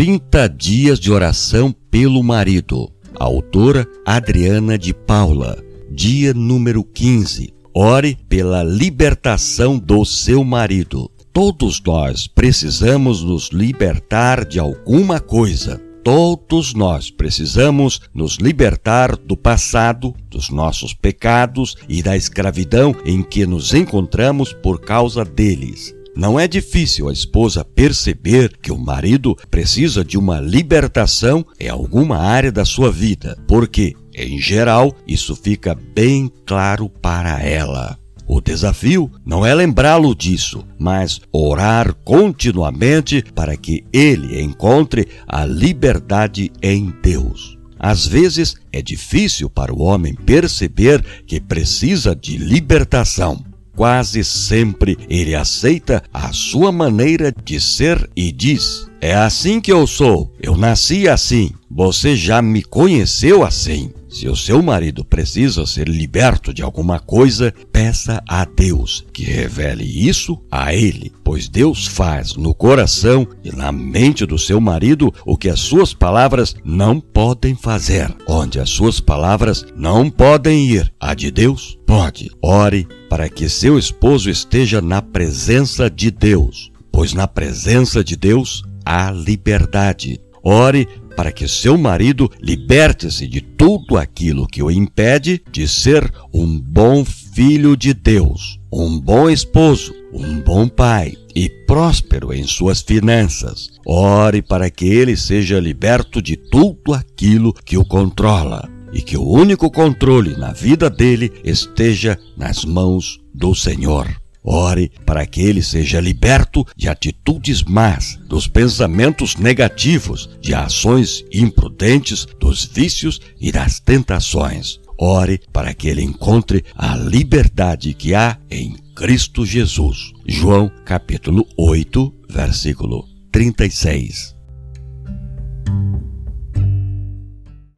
30 dias de oração pelo marido. Autora Adriana de Paula. Dia número 15. Ore pela libertação do seu marido. Todos nós precisamos nos libertar de alguma coisa. Todos nós precisamos nos libertar do passado, dos nossos pecados e da escravidão em que nos encontramos por causa deles. Não é difícil a esposa perceber que o marido precisa de uma libertação em alguma área da sua vida, porque, em geral, isso fica bem claro para ela. O desafio não é lembrá-lo disso, mas orar continuamente para que ele encontre a liberdade em Deus. Às vezes é difícil para o homem perceber que precisa de libertação. Quase sempre ele aceita a sua maneira de ser e diz: É assim que eu sou, eu nasci assim, você já me conheceu assim. Se o seu marido precisa ser liberto de alguma coisa, peça a Deus que revele isso a ele, pois Deus faz no coração e na mente do seu marido o que as suas palavras não podem fazer. Onde as suas palavras não podem ir, a de Deus pode. Ore para que seu esposo esteja na presença de Deus, pois na presença de Deus há liberdade. Ore para que seu marido liberte-se de tudo aquilo que o impede de ser um bom filho de Deus, um bom esposo, um bom pai e próspero em suas finanças. Ore para que ele seja liberto de tudo aquilo que o controla e que o único controle na vida dele esteja nas mãos do Senhor. Ore para que ele seja liberto de atitudes más, dos pensamentos negativos, de ações imprudentes, dos vícios e das tentações. Ore para que ele encontre a liberdade que há em Cristo Jesus. João capítulo 8, versículo 36.